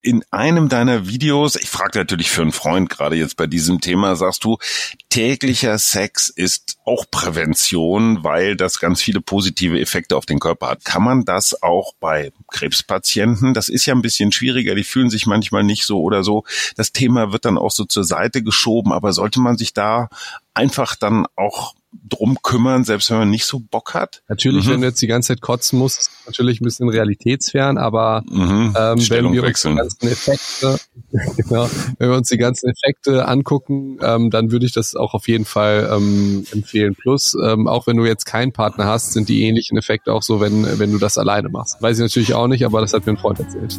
in einem deiner Videos, ich frage natürlich für einen Freund gerade jetzt bei diesem Thema, sagst du, täglicher Sex ist auch Prävention, weil das ganz viele positive Effekte auf den Körper hat. Kann man das auch bei Krebspatienten? Das ist ja ein bisschen schwieriger, die fühlen sich manchmal nicht so oder so. Das Thema wird dann auch so zur Seite geschoben, aber sollte man sich da einfach dann auch drum kümmern, selbst wenn man nicht so Bock hat. Natürlich, mhm. wenn du jetzt die ganze Zeit kotzen musst, ist natürlich ein bisschen realitätsfern, aber mhm. ähm, wenn wir uns die ganzen Effekte, genau, wenn wir uns die ganzen Effekte angucken, ähm, dann würde ich das auch auf jeden Fall ähm, empfehlen. Plus, ähm, auch wenn du jetzt keinen Partner hast, sind die ähnlichen Effekte auch so, wenn, wenn du das alleine machst. Weiß ich natürlich auch nicht, aber das hat mir ein Freund erzählt.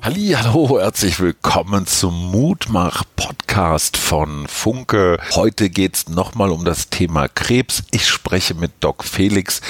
Hallo, herzlich willkommen zum Mutmach Podcast von Funke. Heute geht's nochmal um das Thema Krebs. Ich spreche mit Doc Felix.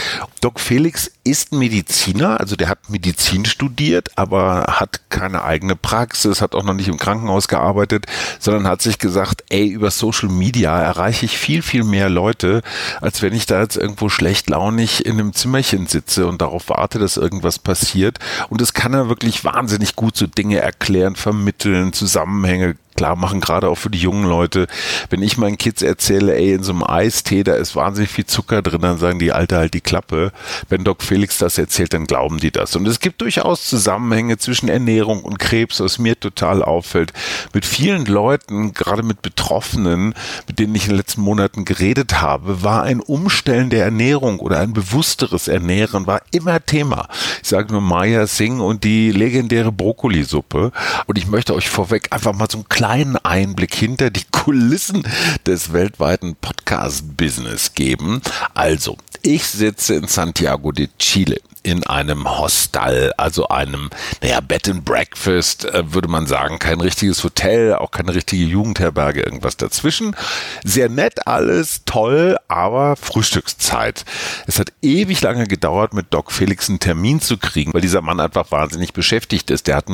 Doc Felix ist Mediziner, also der hat Medizin studiert, aber hat keine eigene Praxis, hat auch noch nicht im Krankenhaus gearbeitet, sondern hat sich gesagt, ey, über Social Media erreiche ich viel, viel mehr Leute, als wenn ich da jetzt irgendwo schlecht launig in einem Zimmerchen sitze und darauf warte, dass irgendwas passiert. Und das kann er wirklich wahnsinnig gut so Dinge erklären, vermitteln, Zusammenhänge klar machen, gerade auch für die jungen Leute. Wenn ich meinen Kids erzähle, ey, in so einem Eistee, da ist wahnsinnig viel Zucker drin, dann sagen die Alte halt die Klappe. Wenn Doc Felix das erzählt, dann glauben die das. Und es gibt durchaus Zusammenhänge zwischen Ernährung und Krebs, was mir total auffällt. Mit vielen Leuten, gerade mit Betroffenen, mit denen ich in den letzten Monaten geredet habe, war ein Umstellen der Ernährung oder ein bewussteres Ernähren war immer Thema. Ich sage nur Maya Singh und die legendäre Brokkolisuppe. Und ich möchte euch vorweg einfach mal so ein kleinen Einblick hinter die Kulissen des weltweiten Podcast-Business geben. Also, ich sitze in Santiago de Chile in einem Hostel, also einem, naja, Bed and Breakfast, äh, würde man sagen. Kein richtiges Hotel, auch keine richtige Jugendherberge, irgendwas dazwischen. Sehr nett alles, toll, aber Frühstückszeit. Es hat ewig lange gedauert, mit Doc Felix einen Termin zu kriegen, weil dieser Mann einfach wahnsinnig beschäftigt ist. Der hat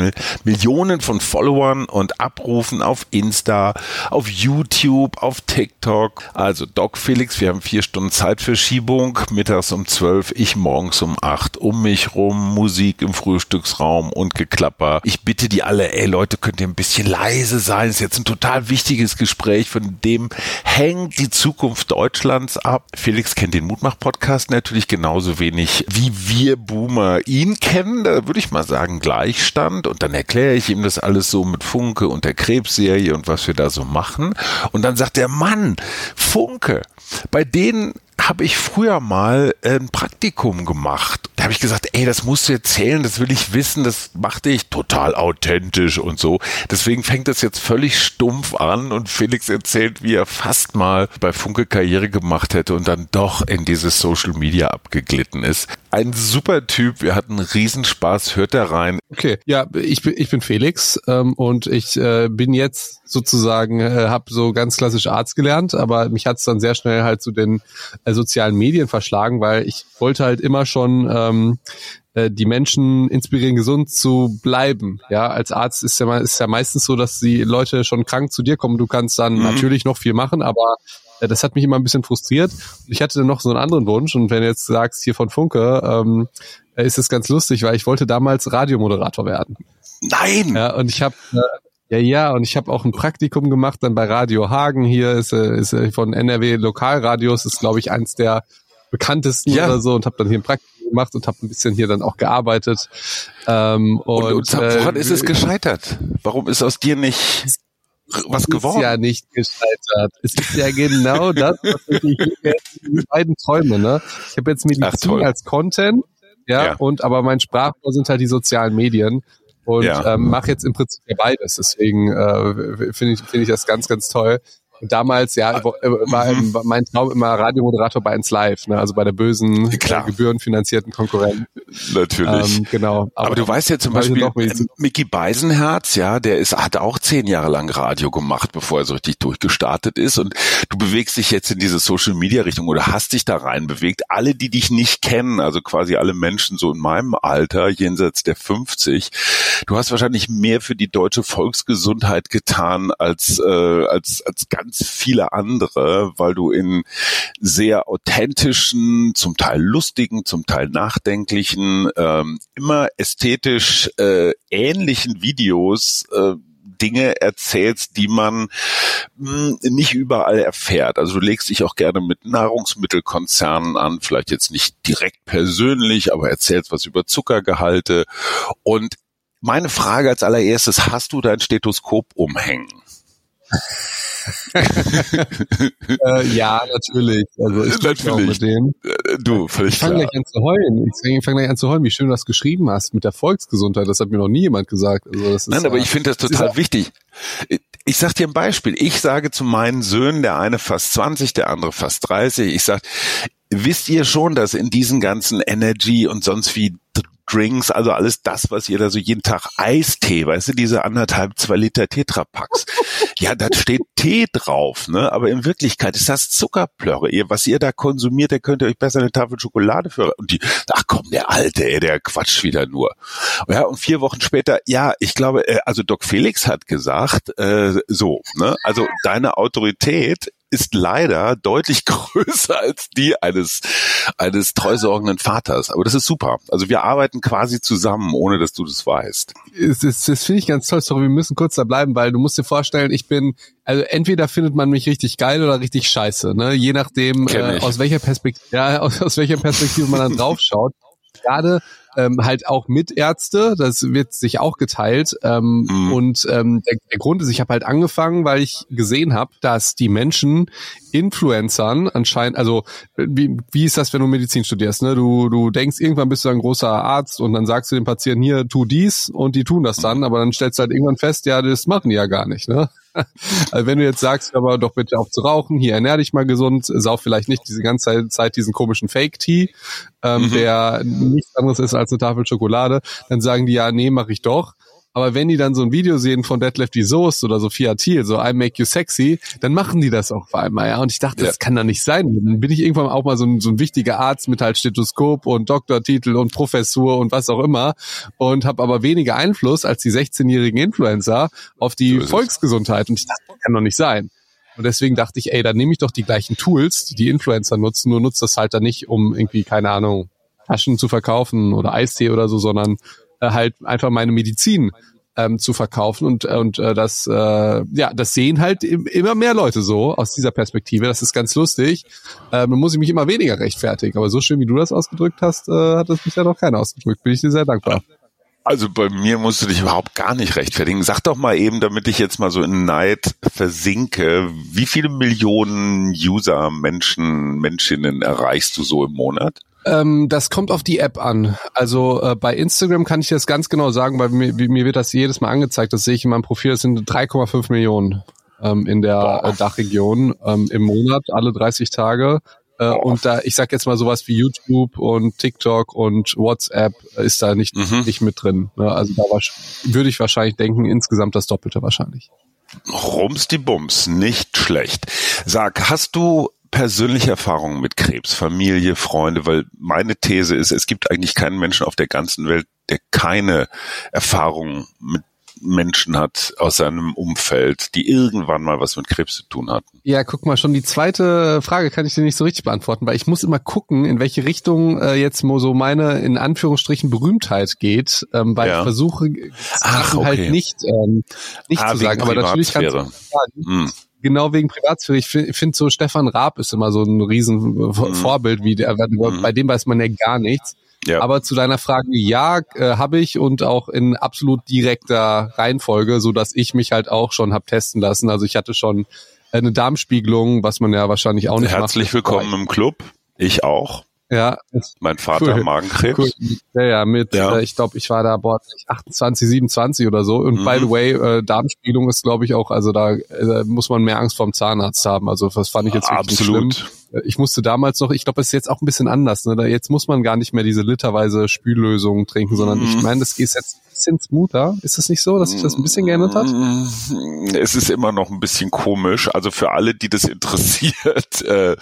Millionen von Followern und Abrufen auf Insta, auf YouTube, auf TikTok. Also Doc Felix, wir haben vier Stunden Zeitverschiebung, mittags um zwölf, ich morgens um acht um mich rum, Musik im Frühstücksraum und Geklapper. Ich bitte die alle, ey Leute, könnt ihr ein bisschen leise sein? Das ist jetzt ein total wichtiges Gespräch, von dem hängt die Zukunft Deutschlands ab. Felix kennt den Mutmach-Podcast natürlich genauso wenig, wie wir Boomer ihn kennen. Da würde ich mal sagen, Gleichstand. Und dann erkläre ich ihm das alles so mit Funke und der Krebsserie und was wir da so machen. Und dann sagt der Mann, Funke, bei denen habe ich früher mal ein Praktikum gemacht. Da habe ich gesagt, ey, das musst du erzählen, das will ich wissen, das machte ich total authentisch und so. Deswegen fängt das jetzt völlig stumpf an und Felix erzählt, wie er fast mal bei Funke Karriere gemacht hätte und dann doch in dieses Social Media abgeglitten ist. Ein super Typ, wir hatten Riesenspaß, hört da rein. Okay, ja, ich bin, ich bin Felix ähm, und ich äh, bin jetzt sozusagen, äh, habe so ganz klassisch Arzt gelernt, aber mich hat es dann sehr schnell halt zu den äh, sozialen Medien verschlagen, weil ich wollte halt immer schon ähm, äh, die Menschen inspirieren, gesund zu bleiben. Ja, als Arzt ist ja, ist ja meistens so, dass die Leute schon krank zu dir kommen. Du kannst dann mhm. natürlich noch viel machen, aber äh, das hat mich immer ein bisschen frustriert. Ich hatte dann noch so einen anderen Wunsch und wenn du jetzt sagst hier von Funke, ähm, ist es ganz lustig, weil ich wollte damals Radiomoderator werden. Nein! Ja, und ich habe äh, ja, ja, und ich habe auch ein Praktikum gemacht dann bei Radio Hagen. Hier ist, äh, ist äh, von NRW Lokalradios, ist glaube ich eins der bekanntesten ja. oder so und habe dann hier ein Praktikum gemacht und habe ein bisschen hier dann auch gearbeitet. Ähm, und, und, und woran äh, ist es gescheitert? Warum ist aus dir nicht was geworden? Ist ja nicht gescheitert. Es ist ja genau das, was ich die beiden Träume. Ne? Ich habe jetzt Medizin Ach, als Content, ja, ja, und aber mein Sprachrohr sind halt die sozialen Medien und ja. ähm, mache jetzt im Prinzip ja beides. Deswegen äh, finde ich, finde ich das ganz, ganz toll. Und damals, ja, äh, war, Mhm. war mein Traum immer Radiomoderator bei 1 Live, ne? also bei der bösen, äh, gebührenfinanzierten Konkurrenz. Natürlich. Ähm, genau. Aber, du weißt ja zum Beispiel, noch, äh, Mickey Beisenherz, ja, der ist, hat auch zehn Jahre lang Radio gemacht, bevor er so richtig durchgestartet ist. Und du bewegst dich jetzt in diese Social Media Richtung oder hast dich da rein bewegt. Alle, die dich nicht kennen, also quasi alle Menschen so in meinem Alter, jenseits der 50, du hast wahrscheinlich mehr für die deutsche Volksgesundheit getan als, äh, als, als ganz viele andere, weil du in sehr authentischen, zum Teil lustigen, zum Teil nachdenklichen, ähm, immer ästhetisch äh, ähnlichen Videos äh, Dinge erzählst, die man mh, nicht überall erfährt. Also du legst dich auch gerne mit Nahrungsmittelkonzernen an, vielleicht jetzt nicht direkt persönlich, aber erzählst was über Zuckergehalte. Und meine Frage als allererstes, hast du dein Stethoskop umhängen? Äh, ja, natürlich. Also ich natürlich. mit dem. Äh, Du, völlig Ich fange gleich an zu heulen. Ich fange gleich an zu heulen, wie schön du das geschrieben hast mit der Volksgesundheit. Das hat mir noch nie jemand gesagt. Also das ist, Nein, aber äh, ich finde das ist total auch- wichtig. Ich sag dir ein Beispiel. Ich sage zu meinen Söhnen, der eine fast 20, der andere fast 30, ich sag, wisst ihr schon, dass in diesen ganzen Energy und sonst wie Drinks, also alles das, was ihr da so jeden Tag Eistee, weißt du, diese anderthalb, zwei Liter Tetrapacks. ja, da steht Tee drauf, ne? Aber in Wirklichkeit ist das Zuckerplörre. Ihr, was ihr da konsumiert, da könnt ihr euch besser eine Tafel Schokolade für. Und die, ach komm, der Alte, ey, der quatscht wieder nur. Ja, und vier Wochen später, ja, ich glaube, äh, also Doc Felix hat gesagt, äh, so, ne? Also deine Autorität ist leider deutlich größer als die eines eines treusorgenden Vaters. Aber das ist super. Also wir arbeiten quasi zusammen, ohne dass du das weißt. Das, ist- das finde ich ganz toll. Sorry, wir müssen kurz da bleiben, weil du musst dir vorstellen, ich bin, also entweder findet man mich richtig geil oder richtig scheiße, ne? Je nachdem, äh, aus welcher Perspektive, ja, aus, aus welcher Perspektive man dann drauf schaut. Gerade ähm, halt auch mit Ärzte, das wird sich auch geteilt. Ähm, Mhm. Und ähm, der, der Grund ist, ich habe halt angefangen, weil ich gesehen habe, dass die Menschen Influencern anscheinend, also wie, wie ist das, wenn du Medizin studierst? Ne? Du, du denkst, irgendwann bist du ein großer Arzt und dann sagst du dem Patienten hier, tu dies und die tun das dann, aber dann stellst du halt irgendwann fest, ja, das machen die ja gar nicht. Ne? Also wenn du jetzt sagst, aber doch bitte auf zu rauchen, hier ernähr dich mal gesund, sauf vielleicht nicht diese ganze Zeit diesen komischen Fake-Tea, ähm, Mhm. der nichts anderes ist als eine Tafel Schokolade, dann sagen die ja, nee, mach ich doch. Aber wenn die dann so ein Video sehen von Deadlift die Soest oder Sophia Thiel, so I make you sexy, dann machen die das auch auf einmal, ja. Und ich dachte, Ja. das kann doch nicht sein. Dann bin ich irgendwann auch mal so ein, so ein wichtiger Arzt mit halt Stethoskop und Doktortitel und Professur und was auch immer und habe aber weniger Einfluss als die 16-jährigen Influencer auf die So. Volksgesundheit. Und ich dachte, das kann doch nicht sein. Und deswegen dachte ich, ey, dann nehme ich doch die gleichen Tools, die die Influencer nutzen, nur nutzt das halt dann nicht, um irgendwie, keine Ahnung, Taschen zu verkaufen oder Eistee oder so, sondern halt einfach meine Medizin ähm, zu verkaufen und und äh, das äh, ja das sehen halt im, immer mehr Leute so aus dieser Perspektive. Das ist ganz lustig. Ähm, muss ich mich immer weniger rechtfertigen. Aber so schön wie du das ausgedrückt hast äh, hat das bisher noch keiner ausgedrückt. Bin ich dir sehr dankbar. Also bei mir musst du dich überhaupt gar nicht rechtfertigen. Sag doch mal eben, damit ich jetzt mal so in Neid versinke, wie viele Millionen User, Menschen, Menschinnen erreichst du so im Monat? Ähm, das kommt auf die App an. Also äh, bei Instagram kann ich das ganz genau sagen, weil mir, mir wird das jedes Mal angezeigt. Das sehe ich in meinem Profil. Das sind 3,5 Millionen ähm, in der äh, Dachregion ähm, im Monat, alle 30 Tage. Äh, und da, ich sag jetzt mal sowas wie YouTube und TikTok und WhatsApp äh, ist da nicht, Mhm. nicht mit drin. Ne? Also da würde ich wahrscheinlich denken, insgesamt das Doppelte wahrscheinlich. Rums die Bums, nicht schlecht. Sag, hast du persönliche Erfahrungen mit Krebs, Familie, Freunde? Weil meine These ist, es gibt eigentlich keinen Menschen auf der ganzen Welt, der keine Erfahrung mit Menschen hat aus seinem Umfeld, die irgendwann mal was mit Krebs zu tun hatten. Ja, guck mal, schon die zweite Frage kann ich dir nicht so richtig beantworten, weil ich muss immer gucken, in welche Richtung äh, jetzt so meine in Anführungsstrichen Berühmtheit geht, ähm, weil Ja. ich versuche Ach, Sachen okay. halt nicht ähm, nicht Ah, zu sagen, aber natürlich kannst du sagen, Hm. Genau wegen Privatsphäre. Ich finde find so Stefan Raab ist immer so ein riesen Vor- Mhm. Vorbild, wie der, bei dem weiß man ja gar nichts. Ja. Aber zu deiner Frage, ja, äh, habe ich und auch in absolut direkter Reihenfolge, so dass ich mich halt auch schon hab testen lassen. Also ich hatte schon eine Darmspiegelung, was man ja wahrscheinlich auch nicht Herzlich macht. willkommen im Club. Ich auch. Ja. Mein Vater cool. Magenkrebs. Cool. Ja, ja, mit, ja. Äh, ich glaube, ich war da boah, 28, 27 oder so. Und mhm. by the way, äh, Darmspiegelung ist, glaube ich, auch, also da äh, muss man mehr Angst vorm Zahnarzt haben. Also das fand ich jetzt Absolut. schlimm. Äh, ich musste damals noch, ich glaube, es ist jetzt auch ein bisschen anders. Ne? Da jetzt muss man gar nicht mehr diese literweise Spüllösungen trinken, sondern mhm. ich meine, das ist jetzt ein bisschen smoother. Ist es nicht so, dass sich das ein bisschen geändert hat? Es ist immer noch ein bisschen komisch. Also für alle, die das interessiert, äh,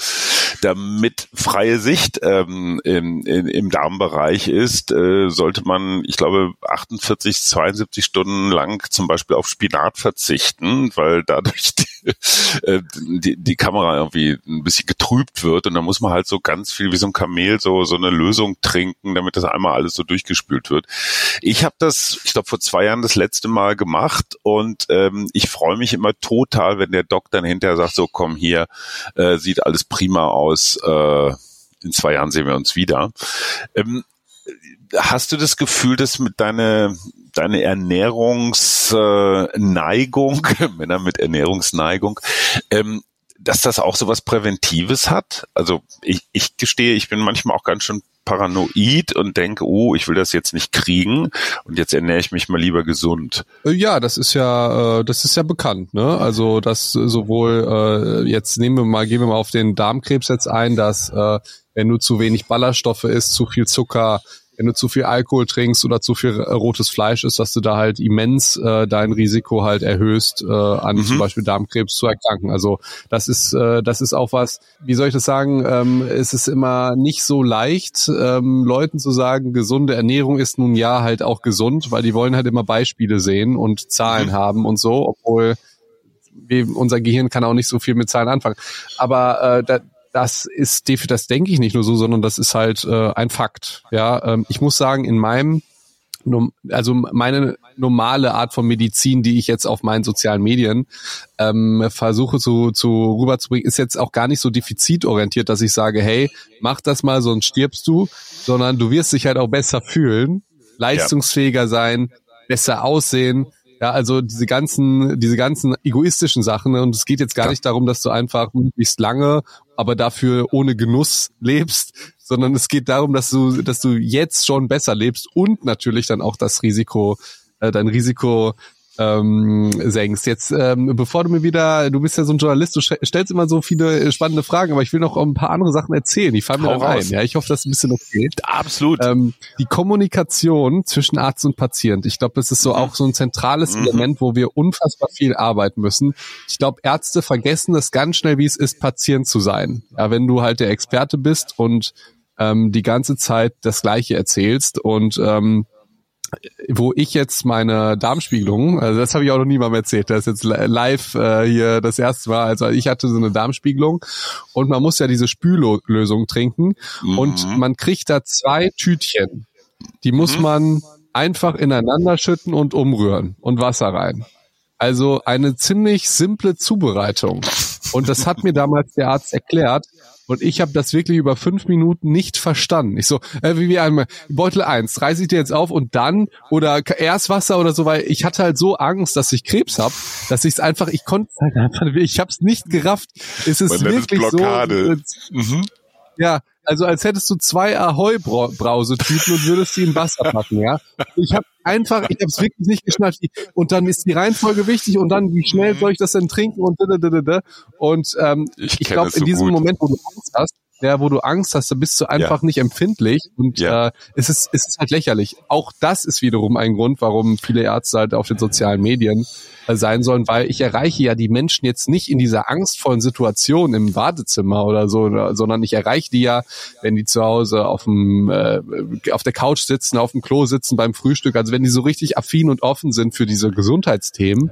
damit freie Sicht ähm, im, im, im Darmbereich ist, äh, sollte man, ich glaube, 48, 72 Stunden lang zum Beispiel auf Spinat verzichten, weil dadurch die, die, die Kamera irgendwie ein bisschen getrübt wird und dann muss man halt so ganz viel wie so ein Kamel so so eine Lösung trinken, damit das einmal alles so durchgespült wird. Ich habe das, ich glaube, vor zwei Jahren das letzte Mal gemacht und ähm, ich freue mich immer total, wenn der Doc dann hinterher sagt, so komm hier, äh, sieht alles prima aus. Äh, in zwei Jahren sehen wir uns wieder. Ähm, hast du das Gefühl, dass mit deiner deine Ernährungsneigung, Männer mit Ernährungsneigung, ähm, dass das auch so was Präventives hat? Also ich, ich gestehe, ich bin manchmal auch ganz schön paranoid und denke, oh, ich will das jetzt nicht kriegen und jetzt ernähre ich mich mal lieber gesund. Äh, ja, das ist ja, äh, das ist ja bekannt, ne? Also das sowohl äh, jetzt nehmen wir mal, gehen wir mal auf den Darmkrebs jetzt ein, dass wenn du zu wenig Ballaststoffe isst, zu viel Zucker, wenn du zu viel Alkohol trinkst oder zu viel äh, rotes Fleisch isst, dass du da halt immens äh, dein Risiko halt erhöhst, äh, an mhm. zum Beispiel Darmkrebs zu erkranken. Also das ist, äh, das ist auch was, wie soll ich das sagen, ähm, es ist immer nicht so leicht, ähm, Leuten zu sagen, gesunde Ernährung ist nun ja halt auch gesund, weil die wollen halt immer Beispiele sehen und Zahlen mhm. haben und so, obwohl unser Gehirn kann auch nicht so viel mit Zahlen anfangen. Aber äh, da, das ist, das denke ich nicht nur so, sondern das ist halt äh, ein Fakt. Ja, ähm, ich muss sagen, in meinem also meine normale Art von Medizin, die ich jetzt auf meinen sozialen Medien ähm, versuche zu, zu rüberzubringen, ist jetzt auch gar nicht so defizitorientiert, dass ich sage, hey, mach das mal, sonst stirbst du, sondern du wirst dich halt auch besser fühlen, leistungsfähiger sein, besser aussehen, ja, also diese ganzen, diese ganzen egoistischen Sachen. Ne? Und es geht jetzt gar nicht darum, dass du einfach möglichst lange, aber dafür ohne Genuss lebst, sondern es geht darum, dass du, dass du jetzt schon besser lebst und natürlich dann auch das Risiko, äh, dein Risiko ähm, senkst. Jetzt, ähm, bevor du mir wieder, du bist ja so ein Journalist, du stellst immer so viele äh, spannende Fragen, aber ich will noch ein paar andere Sachen erzählen. Die fallen mir dann ein. Ja, ich hoffe, das ist ein bisschen okay. Absolut. Ähm, die Kommunikation zwischen Arzt und Patient. Ich glaube, das ist so mhm. auch so ein zentrales mhm. Element, wo wir unfassbar viel arbeiten müssen. Ich glaube, Ärzte vergessen das ganz schnell, wie es ist, Patient zu sein. Ja, wenn du halt der Experte bist und ähm, die ganze Zeit das Gleiche erzählst und ähm, wo ich jetzt meine Darmspiegelung, also das habe ich auch noch niemandem erzählt, das ist jetzt live äh, hier das erste Mal, also ich hatte so eine Darmspiegelung und man muss ja diese Spüllösung trinken mhm. und man kriegt da zwei Tütchen. Die muss mhm. man einfach ineinander schütten und umrühren und Wasser rein. Also eine ziemlich simple Zubereitung. Und das hat mir damals der Arzt erklärt. Und ich habe das wirklich über fünf Minuten nicht verstanden. Ich so, äh, wie wir einmal, Beutel eins, reiße ich dir jetzt auf und dann oder erst Wasser oder so, weil ich hatte halt so Angst, dass ich Krebs hab, dass ich es einfach, ich konnte halt einfach, ich habe es nicht gerafft. Es ist wirklich Blockade. so. Mhm. Ja, also als hättest du zwei Ahoi-Brausetüten und würdest sie in Wasser packen, ja. Ich habe einfach, ich habe es wirklich nicht geschnallt. Und dann ist die Reihenfolge wichtig und dann, wie schnell soll ich das denn trinken und da, da, da, da. Und ähm, ich, ich glaube, so in diesem gut. Moment, wo du Angst hast, ja, wo du Angst hast, da bist du einfach ja. nicht empfindlich und ja. äh, es, ist, es ist halt lächerlich. Auch das ist wiederum ein Grund, warum viele Ärzte halt auf den sozialen Medien sein sollen, weil ich erreiche ja die Menschen jetzt nicht in dieser angstvollen Situation im Wartezimmer oder so, sondern ich erreiche die ja, wenn die zu Hause auf dem äh, auf der Couch sitzen, auf dem Klo sitzen beim Frühstück, also wenn die so richtig affin und offen sind für diese Gesundheitsthemen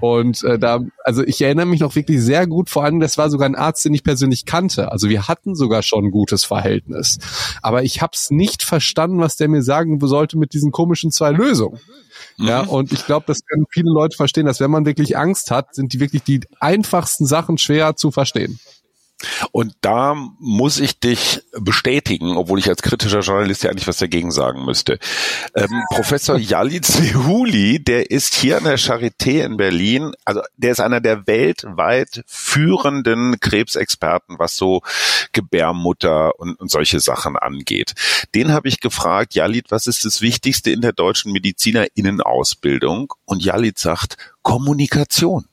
und äh, da, also ich erinnere mich noch wirklich sehr gut, vor allem, das war sogar ein Arzt, den ich persönlich kannte. Also wir hatten sogar schon ein gutes Verhältnis. Aber ich habe es nicht verstanden, was der mir sagen sollte mit diesen komischen zwei Lösungen. Ja, mhm. und ich glaube, das können viele Leute verstehen, dass wenn man wirklich Angst hat, sind die wirklich die einfachsten Sachen schwer zu verstehen. Und da muss ich dich bestätigen, obwohl ich als kritischer Journalist ja eigentlich was dagegen sagen müsste. Ähm, Professor Jalit Sehuli, der ist hier an der Charité in Berlin, also der ist einer der weltweit führenden Krebsexperten, was so Gebärmutter und, und solche Sachen angeht. Den habe ich gefragt, Jalit, was ist das Wichtigste in der deutschen Medizinerinnenausbildung? Und Jalit sagt, Kommunikation.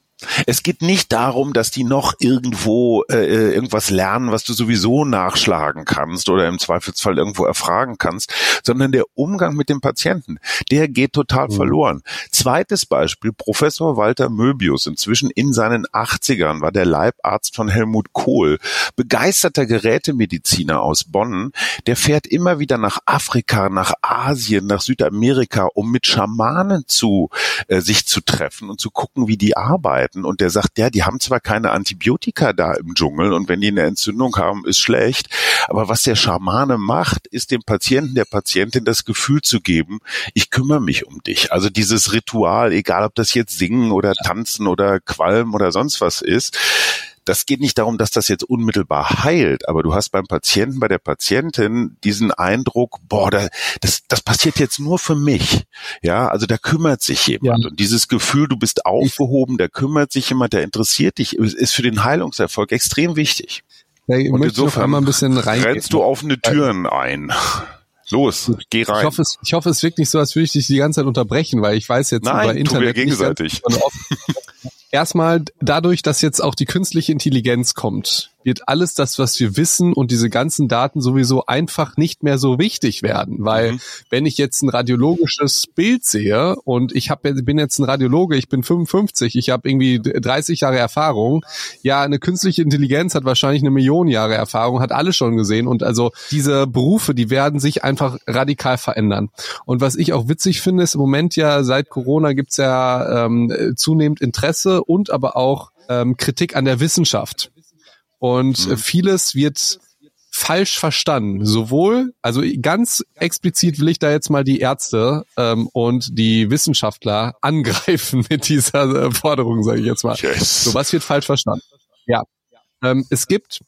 Es geht nicht darum, dass die noch irgendwo äh, äh, irgendwas lernen, was du sowieso nachschlagen kannst oder im Zweifelsfall irgendwo erfragen kannst, sondern der Umgang mit dem Patienten, der geht total mhm. verloren. Zweites Beispiel, Professor Walter Möbius, inzwischen in seinen 80ern, war der Leibarzt von Helmut Kohl, begeisterter Gerätemediziner aus Bonn, der fährt immer wieder nach Afrika, nach Asien, nach Südamerika, um mit Schamanen zu äh, sich zu treffen und zu gucken, wie die arbeiten arbeiten und der sagt, ja, die haben zwar keine Antibiotika da im Dschungel und wenn die eine Entzündung haben, ist schlecht, aber was der Schamane macht, ist dem Patienten, der Patientin das Gefühl zu geben, ich kümmere mich um dich. Also dieses Ritual, egal ob das jetzt singen oder tanzen oder qualmen oder sonst was ist, das geht nicht darum, dass das jetzt unmittelbar heilt, aber du hast beim Patienten, bei der Patientin diesen Eindruck, boah, da, das, das passiert jetzt nur für mich. Ja, also da kümmert sich jemand. Ja. Und dieses Gefühl, du bist aufgehoben, da kümmert sich jemand, der interessiert dich, ist für den Heilungserfolg extrem wichtig. Ja, ich und insofern einmal ein bisschen rein. Rennst du offene Türen ein. Los, geh rein. Ich hoffe, es, ich hoffe, es wirkt nicht so, als würde ich dich die ganze Zeit unterbrechen, weil ich weiß jetzt Nein, über Internet. Tun wir gegenseitig. Nicht, Erstmal dadurch, dass jetzt auch die künstliche Intelligenz kommt, wird alles das, was wir wissen und diese ganzen Daten sowieso einfach nicht mehr so wichtig werden. Weil mhm. wenn ich jetzt ein radiologisches Bild sehe und ich hab, bin jetzt ein Radiologe, ich bin 55, ich habe irgendwie 30 Jahre Erfahrung, ja, eine künstliche Intelligenz hat wahrscheinlich eine Million Jahre Erfahrung, hat alles schon gesehen. Und also diese Berufe, die werden sich einfach radikal verändern. Und was ich auch witzig finde, ist im Moment ja seit Corona gibt's ja ähm, zunehmend Interesse und aber auch ähm, Kritik an der Wissenschaft. Und mhm. vieles wird falsch verstanden. Sowohl, also ganz explizit will ich da jetzt mal die Ärzte ähm, und die Wissenschaftler angreifen mit dieser äh, Forderung, sage ich jetzt mal. Yes. So, was wird falsch verstanden? Ja. Ähm, es gibt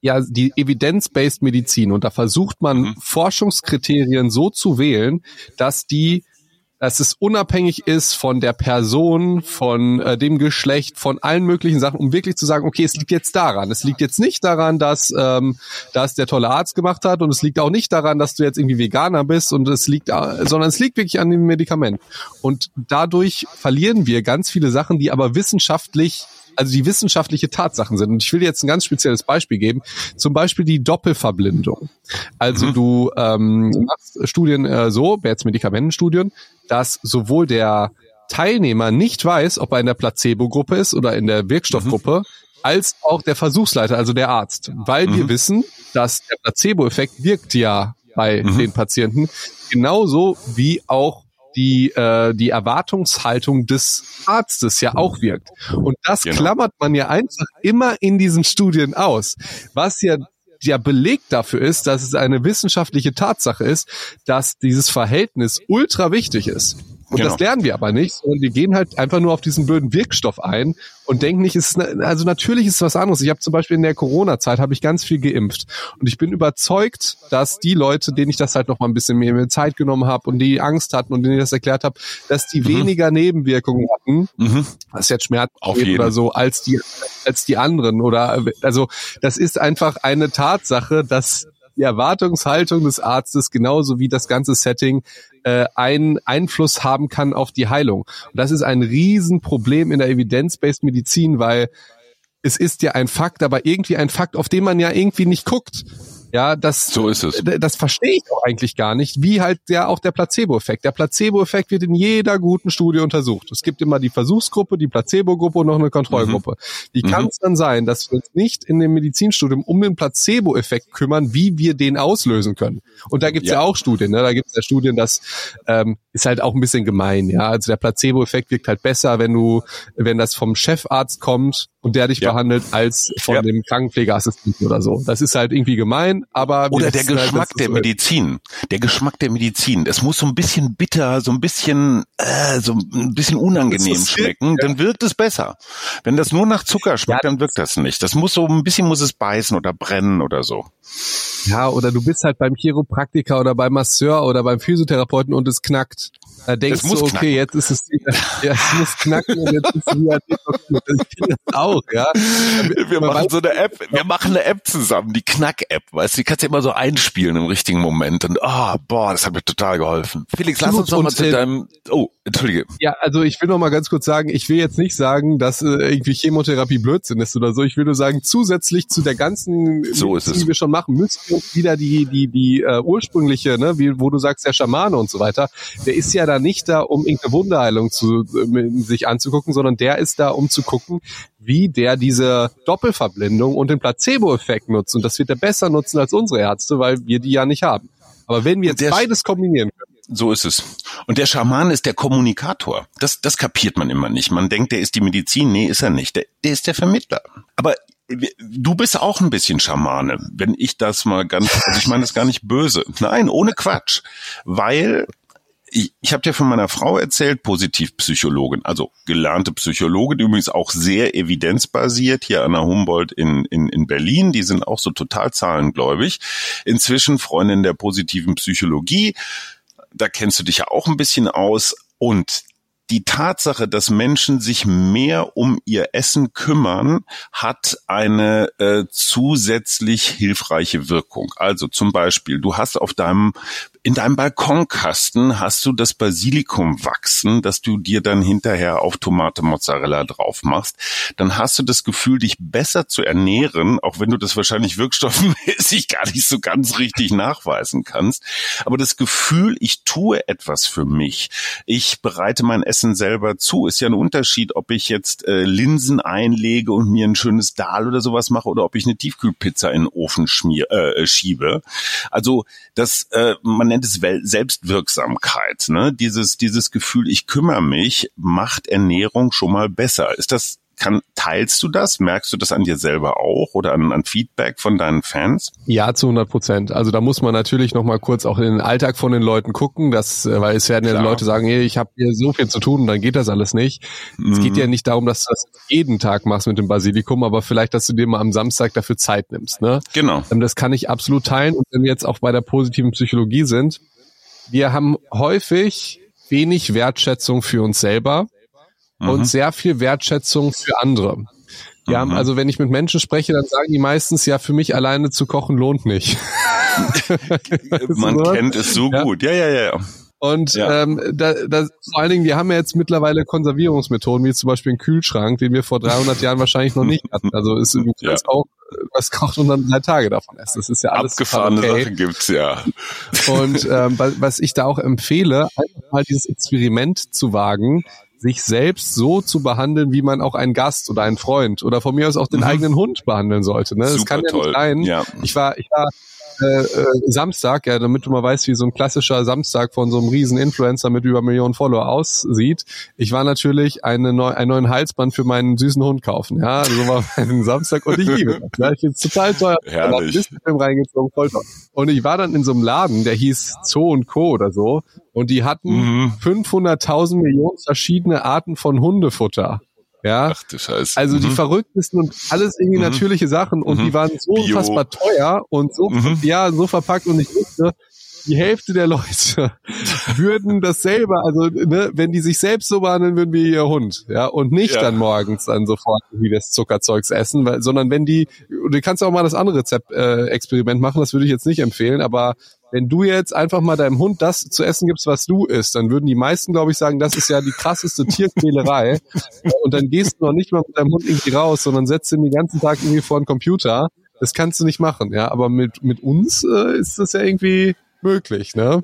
ja die Evidence-Based Medizin und da versucht man mhm. Forschungskriterien so zu wählen, dass die dass es unabhängig ist von der Person, von äh, dem Geschlecht, von allen möglichen Sachen, um wirklich zu sagen, okay, es liegt jetzt daran. Es liegt jetzt nicht daran, dass ähm, das der tolle Arzt gemacht hat und es liegt auch nicht daran, dass du jetzt irgendwie Veganer bist und es liegt, äh, sondern es liegt wirklich an dem Medikament. Und dadurch verlieren wir ganz viele Sachen, die aber wissenschaftlich also die wissenschaftliche Tatsachen sind. Und ich will jetzt ein ganz spezielles Beispiel geben. Zum Beispiel die Doppelverblindung. Also mhm. du ähm, machst Studien äh, so, jetzt Medikamentenstudien, dass sowohl der Teilnehmer nicht weiß, ob er in der Placebo-Gruppe ist oder in der Wirkstoffgruppe, mhm. als auch der Versuchsleiter, also der Arzt. Weil mhm. wir wissen, dass der Placebo-Effekt wirkt ja bei mhm. den Patienten genauso wie auch die, äh, die Erwartungshaltung des Arztes ja auch wirkt. Und das genau. klammert man ja einfach immer in diesen Studien aus, was ja der Beleg dafür ist, dass es eine wissenschaftliche Tatsache ist, dass dieses Verhältnis ultra wichtig ist. Und genau. das lernen wir aber nicht, sondern wir gehen halt einfach nur auf diesen blöden Wirkstoff ein und denken nicht, ist, also natürlich ist es was anderes. Ich habe zum Beispiel in der Corona-Zeit habe ich ganz viel geimpft und ich bin überzeugt, dass die Leute, denen ich das halt noch mal ein bisschen mehr Zeit genommen habe und die Angst hatten und denen ich das erklärt habe, dass die mhm. weniger Nebenwirkungen hatten, mhm. was jetzt Schmerz oder so, als die als die anderen oder also das ist einfach eine Tatsache, dass die Erwartungshaltung des Arztes genauso wie das ganze Setting äh, einen Einfluss haben kann auf die Heilung. Und das ist ein Riesenproblem in der Evidence-Based Medizin, weil es ist ja ein Fakt, aber irgendwie ein Fakt, auf den man ja irgendwie nicht guckt. Ja, das, so ist es. Das verstehe ich auch eigentlich gar nicht, wie halt ja auch der Placebo-Effekt. Der Placebo-Effekt wird in jeder guten Studie untersucht. Es gibt immer die Versuchsgruppe, die Placebo-Gruppe und noch eine Kontrollgruppe. Mhm. Wie kann es mhm. dann sein, dass wir uns nicht in dem Medizinstudium um den Placebo-Effekt kümmern, wie wir den auslösen können? Und da gibt es ja. ja. auch Studien. Ne? Da gibt es ja Studien, dass ähm, ist halt auch ein bisschen gemein, ja. Also der Placebo-Effekt wirkt halt besser, wenn du, wenn das vom Chefarzt kommt und der dich ja. behandelt, als von ja. dem Krankenpflegeassistenten oder so. Das ist halt irgendwie gemein, aber oder der halt, Geschmack halt, der Medizin, der Geschmack der Medizin. Es muss so ein bisschen bitter, so ein bisschen, äh, so ein bisschen unangenehm so schmecken, ja. dann wirkt es besser. Wenn das nur nach Zucker schmeckt, dann wirkt das nicht. Das muss so ein bisschen muss es beißen oder brennen oder so. Ja, oder du bist halt beim Chiropraktiker oder beim Masseur oder beim Physiotherapeuten und es knackt. Da denkst du, okay, knacken. jetzt ist es wieder, ja, es muss knacken und jetzt ist es wieder Ich kenne das auch, ja. Wir Man machen so eine App, wir machen eine App zusammen, die Knack-App, weißt du, die kannst du immer so einspielen im richtigen Moment und ah, oh, boah, das hat mir total geholfen. Felix, lass uns noch mal zu deinem, oh, entschuldige. Ja, also ich will noch mal ganz kurz sagen, ich will jetzt nicht sagen, dass äh, irgendwie Chemotherapie Blödsinn ist oder so. Ich will nur sagen, zusätzlich zu der ganzen, so ist die wir schon machen, müssen wir wieder die, die, die uh, ursprüngliche, ne, wie, wo du sagst, der Schamane und so weiter, der ist ja da nicht da, um irgendeine Wunderheilung zu, äh, sich anzugucken, sondern der ist da, um zu gucken, wie der diese Doppelverblendung und den Placebo-Effekt nutzt. Und das wird er besser nutzen als unsere Ärzte, weil wir die ja nicht haben. Aber wenn wir jetzt beides kombinieren können. So ist es. Und der Schaman ist der Kommunikator. Das, das kapiert man immer nicht. Man denkt, der ist die Medizin. Nee, ist er nicht. Der, der ist der Vermittler. Aber du bist auch ein bisschen Schamane, wenn ich das mal ganz, also ich meine das gar nicht böse. Nein, ohne Quatsch. Weil ich, ich habe dir von meiner Frau erzählt, Positivpsychologin, also gelernte Psychologin, übrigens auch sehr evidenzbasiert hier an der Humboldt in, in, in Berlin. Die sind auch so total zahlengläubig. Inzwischen Freundin der positiven Psychologie. Da kennst du dich ja auch ein bisschen aus. Und die Tatsache, dass Menschen sich mehr um ihr Essen kümmern, hat eine äh, zusätzlich hilfreiche Wirkung. Also zum Beispiel, du hast auf deinem in deinem Balkonkasten hast du das Basilikum wachsen, dass du dir dann hinterher auf Tomate Mozzarella drauf machst. Dann hast du das Gefühl, dich besser zu ernähren, auch wenn du das wahrscheinlich wirkstoffmäßig gar nicht so ganz richtig nachweisen kannst. Aber das Gefühl, ich tue etwas für mich, ich bereite mein Essen selber zu, ist ja ein Unterschied, ob ich jetzt äh, Linsen einlege und mir ein schönes Dahl oder sowas mache oder ob ich eine Tiefkühlpizza in den Ofen schmier, äh, schiebe. Also das, äh, man nennt es Selbstwirksamkeit. Ne? Dieses, dieses Gefühl, ich kümmere mich, macht Ernährung schon mal besser. Ist das kann, teilst du das? Merkst du das an dir selber auch oder an, an Feedback von deinen Fans? Ja, zu 100 Prozent. Also da muss man natürlich noch mal kurz auch in den Alltag von den Leuten gucken, dass, äh, weil es werden ja Leute sagen, hey, ich habe hier so viel zu tun und dann geht das alles nicht. Mhm. Es geht ja mhm. nicht darum, dass du das jeden Tag machst mit dem Basilikum, aber vielleicht, dass du dir mal am Samstag dafür Zeit nimmst. Ne? Genau. Ähm, das kann ich absolut teilen. Und wenn wir jetzt auch bei der positiven Psychologie sind, wir haben häufig wenig Wertschätzung für uns selber mhm. und sehr viel Wertschätzung für andere. Wir mhm. haben, also wenn ich mit Menschen spreche, dann sagen die meistens, ja, für mich alleine zu kochen lohnt nicht. Man so? kennt es so ja. gut. Ja, ja, ja. Und ja. ähm, da, da, vor allen Dingen, wir haben ja jetzt mittlerweile Konservierungsmethoden, wie zum Beispiel einen Kühlschrank, den wir vor 300 Jahren wahrscheinlich noch nicht hatten. Also ist, du kannst ja. auch was kocht und dann drei Tage davon essen. Das ist ja alles abgefahrene okay. Sachen gibt's ja. Und ähm, was ich da auch empfehle, einfach mal dieses Experiment zu wagen, sich selbst so zu behandeln, wie man auch einen Gast oder einen Freund oder von mir aus auch den mhm. eigenen Hund behandeln sollte. Ne? Das kann ja toll. nicht sein. Ja. Ich war, ich war äh, äh, Samstag, ja, damit du mal weißt, wie so ein klassischer Samstag von so einem riesen Influencer mit über Millionen Follower aussieht. Ich war natürlich eine neu, einen neuen Halsband für meinen süßen Hund kaufen. Ja, so war mein Samstag und ich liebe das. Ja, ich finde total teuer. Herrlich. Film reingezogen, voll toll. Und ich war dann in so einem Laden, der hieß Zoo und Co. oder so. Und die hatten mhm. 500.000 Millionen verschiedene Arten von Hundefutter. Ja. Ach du Scheiße. Also mhm. die verrücktesten und alles irgendwie mhm. natürliche Sachen und mhm. die waren so Bio. unfassbar teuer und so, mhm. ja, so verpackt und ich wusste, die Hälfte der Leute würden das selber, also ne, wenn die sich selbst so behandeln würden wie ihr Hund, ja, und nicht ja. dann morgens dann sofort wie das Zuckerzeugs essen, weil, sondern wenn die, du kannst auch mal das andere Rezept, äh, Experiment machen, das würde ich jetzt nicht empfehlen, aber wenn du jetzt einfach mal deinem Hund das zu essen gibst, was du isst, dann würden die meisten, glaube ich, sagen, das ist ja die krasseste Tierquälerei. Und dann gehst du noch nicht mal mit deinem Hund irgendwie raus, sondern setzt ihn den ganzen Tag irgendwie vor den Computer. Das kannst du nicht machen, ja. Aber mit, mit uns äh, ist das ja irgendwie möglich, ne?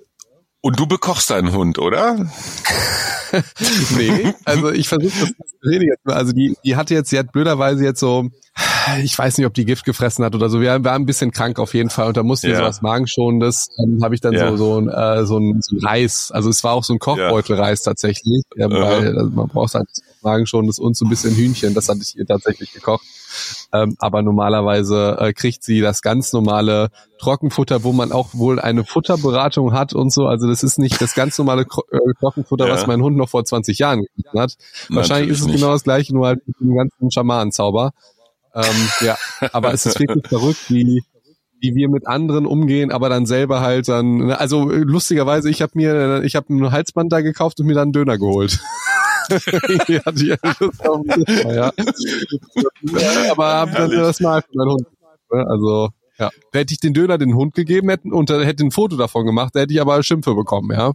Und du bekochst deinen Hund, oder? nee, also ich versuche das jetzt mal. Also die, die hatte jetzt, sie hat blöderweise jetzt so, ich weiß nicht, ob die Gift gefressen hat oder so. Wir waren ein bisschen krank auf jeden Fall und da mussten wir Ja. sowas Magenschonendes. Dann habe ich dann Ja. so so ein, äh, so, ein, so ein Reis. Also es war auch so ein Kochbeutelreis tatsächlich, ja, weil also man braucht halt Magenschonendes und so ein bisschen Hühnchen. Das hatte ich ihr tatsächlich gekocht. Ähm, aber normalerweise äh, kriegt sie das ganz normale Trockenfutter, wo man auch wohl eine Futterberatung hat und so. Also das ist nicht das ganz normale Kro äh, Trockenfutter, Ja. was mein Hund noch vor 20 Jahren gegessen hat. Wahrscheinlich ist es Natürlich genau das gleiche, nur halt mit dem ganzen Schamanenzauber. Ähm, ja, aber es ist wirklich verrückt, wie wie wir mit anderen umgehen, aber dann selber halt dann, ne, also äh, lustigerweise, ich habe mir, ich habe ein Halsband da gekauft und mir dann einen Döner geholt. Ja Döner, ja. ja aber hab dann Herrlich. das mal für meinen Hund. ne, Also ja, hätte ich den Döner den Hund gegeben hätten und dann hätte ein Foto davon gemacht, da hätte ich aber Schimpfe bekommen, ja.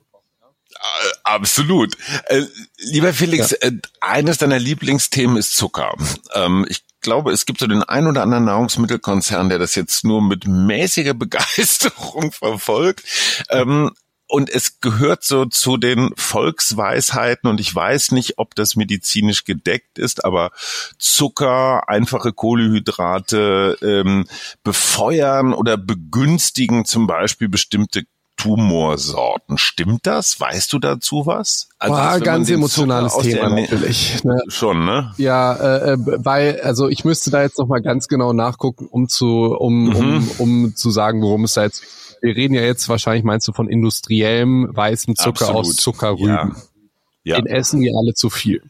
Äh, Absolut. Äh, lieber Felix, äh, eines deiner Lieblingsthemen ist Zucker. Ähm, ich glaube, es gibt so den ein oder anderen Nahrungsmittelkonzern, der das jetzt nur mit mäßiger Begeisterung verfolgt. Ähm, und es gehört so zu den Volksweisheiten und ich weiß nicht, ob das medizinisch gedeckt ist, aber Zucker, einfache Kohlehydrate ähm, befeuern oder begünstigen zum Beispiel bestimmte Tumorsorten. Stimmt das? Weißt du dazu was? Also, Boah, ganz emotionales Thema natürlich. Ne? Schon, ne? Ja, äh, äh, weil, also ich müsste da jetzt nochmal ganz genau nachgucken, um zu, um, Mhm. um, um zu sagen, worum es da jetzt. Wir reden ja jetzt wahrscheinlich, meinst du, von industriellem weißem Zucker Absolut. aus Zuckerrüben. Ja. Ja. Den essen wir alle zu viel.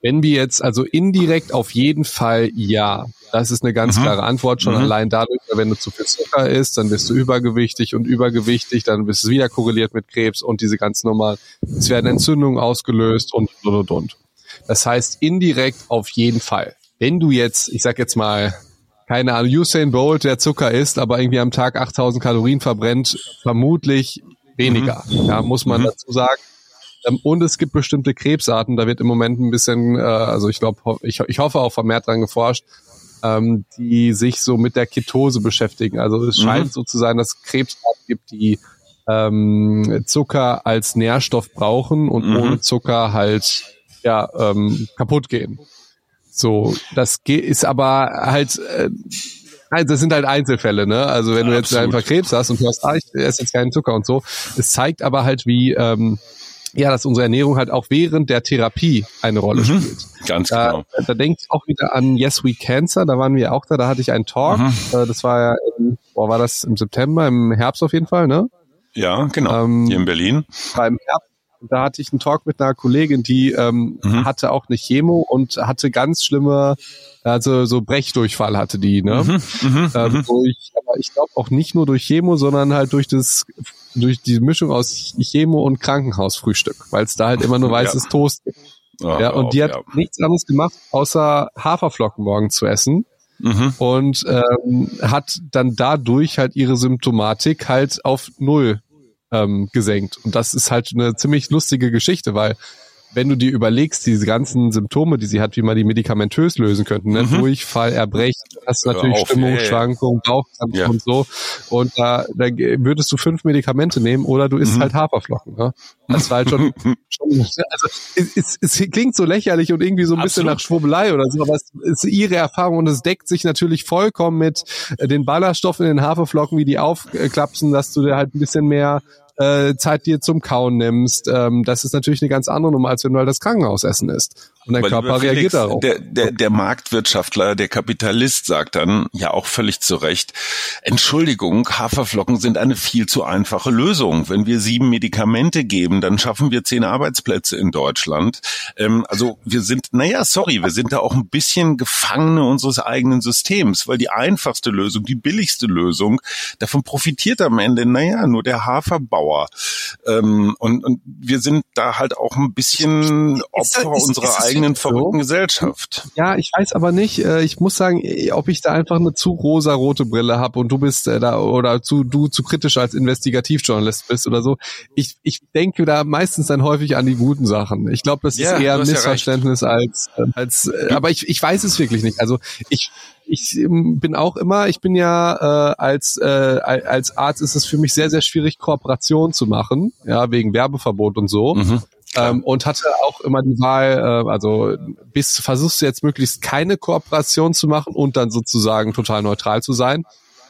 Wenn wir jetzt, also indirekt auf jeden Fall ja. Das ist eine ganz Mhm. klare Antwort schon Mhm. allein dadurch, wenn du zu viel Zucker isst, dann bist du übergewichtig und übergewichtig, dann bist du wieder korreliert mit Krebs und diese ganzen normalen, es werden Entzündungen ausgelöst und und und und. Das heißt indirekt auf jeden Fall. Wenn du jetzt, ich sag jetzt mal, keine Ahnung, Usain Bolt, der Zucker isst, aber irgendwie am Tag 8000 Kalorien verbrennt, vermutlich weniger. Ja, muss man Mhm. dazu sagen. Ähm, Und es gibt bestimmte Krebsarten, da wird im Moment ein bisschen, äh, also ich glaube, ich, ich hoffe auch vermehrt dran geforscht, ähm, die sich so mit der Ketose beschäftigen. Also es Mhm. scheint so zu sein, dass es Krebsarten gibt, die ähm, Zucker als Nährstoff brauchen und Mhm. ohne Zucker halt ja ähm, kaputt gehen. So, das ist aber halt, äh, also das sind halt Einzelfälle, ne? Also wenn du jetzt Absolut. einfach Krebs hast und du hast, ah, ich esse jetzt keinen Zucker und so, es zeigt aber halt, wie ähm, ja, dass unsere Ernährung halt auch während der Therapie eine Rolle Mhm. spielt. Ganz Da, genau. da denke ich auch wieder an Yes We Cancer, da waren wir auch da, da hatte ich einen Talk, Mhm. äh, das war ja, boah, war das im September, im Herbst auf jeden Fall, ne? Ja, genau. Ähm, Hier in Berlin. war im Herbst. Und Da hatte ich einen Talk mit einer Kollegin, die ähm, Mhm. hatte auch eine Chemo und hatte ganz schlimme, also so Brechdurchfall hatte die, ne? Mhm, mhm, Ähm, mhm. durch, aber ich glaube auch nicht nur durch Chemo, sondern halt durch das, durch die Mischung aus Chemo und Krankenhausfrühstück, weil es da halt immer nur Ja. weißes Toast gibt. Oh, Ja, und die hat ja. nichts anderes gemacht, außer Haferflocken morgen zu essen Mhm. und ähm, hat dann dadurch halt ihre Symptomatik halt auf null ähm, gesenkt. Und das ist halt eine ziemlich lustige Geschichte, weil wenn du dir überlegst, diese ganzen Symptome, die sie hat, wie man die medikamentös lösen könnten, ne? Mhm. Durchfall, Erbrechen, hast Hör natürlich auf, Stimmungsschwankungen, Bauchkrämpfe Ja. und so. Und da, da würdest du fünf Medikamente nehmen oder du isst Mhm. halt Haferflocken. Ne? Das war halt schon, schon also es, es, es klingt so lächerlich und irgendwie so ein bisschen Absolut. nach Schwurbelei oder so, aber es ist ihre Erfahrung und es deckt sich natürlich vollkommen mit äh, den Ballaststoffen in den Haferflocken, wie die aufklapsen, dass du dir halt ein bisschen mehr äh, Zeit dir zum Kauen nimmst. Ähm, das ist natürlich eine ganz andere Nummer, als wenn du halt das Krankenhausessen isst. Und dein Körper lieber reagiert Felix, darauf. Der, der, der Marktwirtschaftler, der Kapitalist sagt dann ja auch völlig zu Recht, Entschuldigung, Haferflocken sind eine viel zu einfache Lösung. Wenn wir sieben Medikamente geben, dann schaffen wir zehn Arbeitsplätze in Deutschland. Ähm, also wir sind, naja, sorry, wir sind da auch ein bisschen Gefangene unseres eigenen Systems, weil die einfachste Lösung, die billigste Lösung, davon profitiert am Ende, naja, nur der Haferbauer. Ähm, und, und wir sind da halt auch ein bisschen Opfer ist- unserer ist das eigenen wirklich so? verrückten Gesellschaft. Ja, ich weiß aber nicht. Äh, ich muss sagen, äh, ob ich da einfach eine zu rosa-rote Brille habe und du bist äh, da oder zu du zu kritisch als Investigativjournalist bist oder so. Ich, ich denke da meistens dann häufig an die guten Sachen. Ich glaube, das Ja, ist eher ein hast ja Missverständnis als äh, als. Äh, aber ich, ich weiß es wirklich nicht. Also ich ich ähm, bin auch immer, ich bin ja äh, als äh, als Arzt ist es für mich sehr sehr schwierig Kooperation zu machen, ja wegen Werbeverbot und so. Mhm. Ähm, und hatte auch immer die Wahl, äh, also bis versuchst du jetzt möglichst keine Kooperation zu machen und dann sozusagen total neutral zu sein.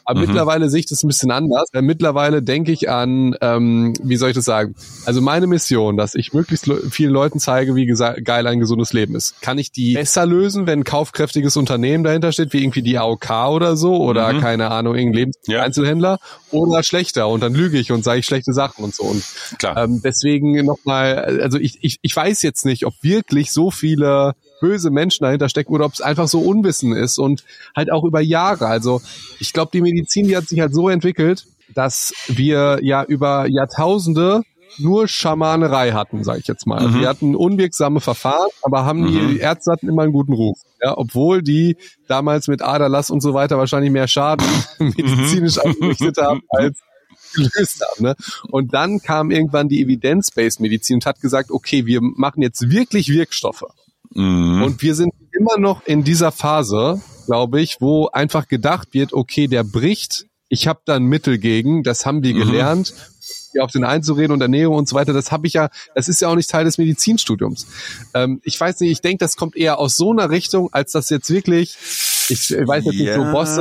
Aber mhm. mittlerweile sehe ich das ein bisschen anders. Mittlerweile denke ich an, ähm, wie soll ich das sagen? Also meine Mission, dass ich möglichst le vielen Leuten zeige, wie geil ein gesundes Leben ist. Kann ich die besser lösen, wenn ein kaufkräftiges Unternehmen dahinter steht, wie irgendwie die AOK oder so oder mhm. keine Ahnung, irgendein Lebensmittel-Einzelhändler ja. oder schlechter und dann lüge ich und sage ich schlechte Sachen und so. Und Klar. Ähm, deswegen nochmal, also ich, ich, ich weiß jetzt nicht, ob wirklich so viele böse Menschen dahinter stecken oder ob es einfach so Unwissen ist und halt auch über Jahre. Also ich glaube, die Medizin, die hat sich halt so entwickelt, dass wir ja über Jahrtausende nur Schamanerei hatten, sage ich jetzt mal. Mhm. Wir hatten unwirksame Verfahren, aber haben mhm. die Ärzte hatten immer einen guten Ruf. Ja, obwohl die damals mit Aderlass und so weiter wahrscheinlich mehr Schaden medizinisch angerichtet haben als gelöst haben. Ne? Und dann kam irgendwann die Evidence-Based Medizin und hat gesagt, okay, wir machen jetzt wirklich Wirkstoffe. Mhm. Und wir sind immer noch in dieser Phase, glaube ich, wo einfach gedacht wird, okay, der bricht, ich habe da ein Mittel gegen, das haben die mhm. gelernt, auf den einzureden und Ernährung und so weiter, das habe ich ja, das ist ja auch nicht Teil des Medizinstudiums. Ähm, ich weiß nicht, ich denke, das kommt eher aus so einer Richtung, als das jetzt wirklich ich weiß jetzt ja. nicht, so Bosse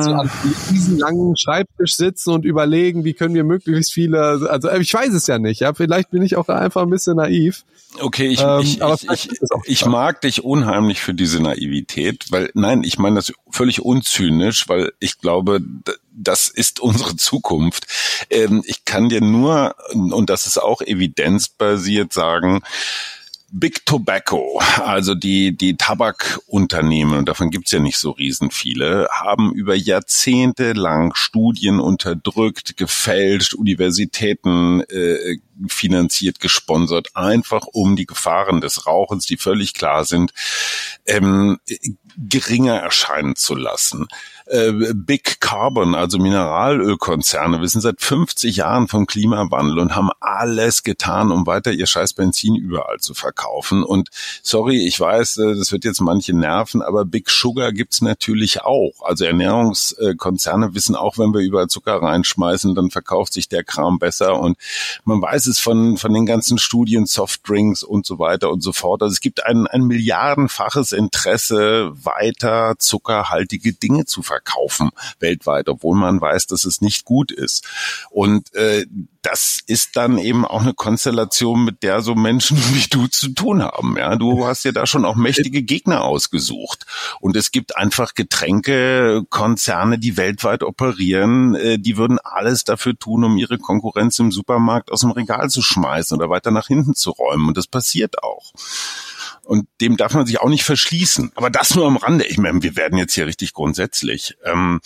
so an diesen langen Schreibtisch sitzen und überlegen, wie können wir möglichst viele, also ich weiß es ja nicht, ja, vielleicht bin ich auch einfach ein bisschen naiv. Okay, ich, ähm, ich, ich, ich, ich mag dich unheimlich für diese Naivität, weil, nein, ich meine das völlig unzynisch, weil ich glaube, das ist unsere Zukunft. Ähm, ich kann dir nur, und das ist auch evidenzbasiert sagen, Big Tobacco, also die, die Tabakunternehmen, und davon gibt's ja nicht so riesen viele, haben über Jahrzehnte lang Studien unterdrückt, gefälscht, Universitäten äh, finanziert, gesponsert, einfach um die Gefahren des Rauchens, die völlig klar sind, ähm, geringer erscheinen zu lassen. Äh, Big Carbon, also Mineralölkonzerne, wir sind seit 50 Jahren vom Klimawandel und haben alles getan, um weiter ihr scheiß Benzin überall zu verkaufen. Und sorry, ich weiß, äh, das wird jetzt manche nerven, aber Big Sugar gibt's natürlich auch. Also Ernährungskonzerne wissen auch, wenn wir überall Zucker reinschmeißen, dann verkauft sich der Kram besser. Und man weiß es von, von den ganzen Studien, Softdrinks und so weiter und so fort. Also es gibt ein, ein milliardenfaches Interesse, weiter zuckerhaltige Dinge zu verkaufen weltweit, obwohl man weiß, dass es nicht gut ist. Und äh, das ist dann eben auch eine Konstellation, mit der so Menschen wie du zu tun haben. Ja, du hast ja da schon auch mächtige Gegner ausgesucht. Und es gibt einfach Getränkekonzerne, die weltweit operieren, äh, die würden alles dafür tun, um ihre Konkurrenz im Supermarkt aus dem Regal zu schmeißen oder weiter nach hinten zu räumen. Und das passiert auch. Und dem darf man sich auch nicht verschließen. Aber das nur am Rande. Ich meine, wir werden jetzt hier richtig grundsätzlich. Ähm,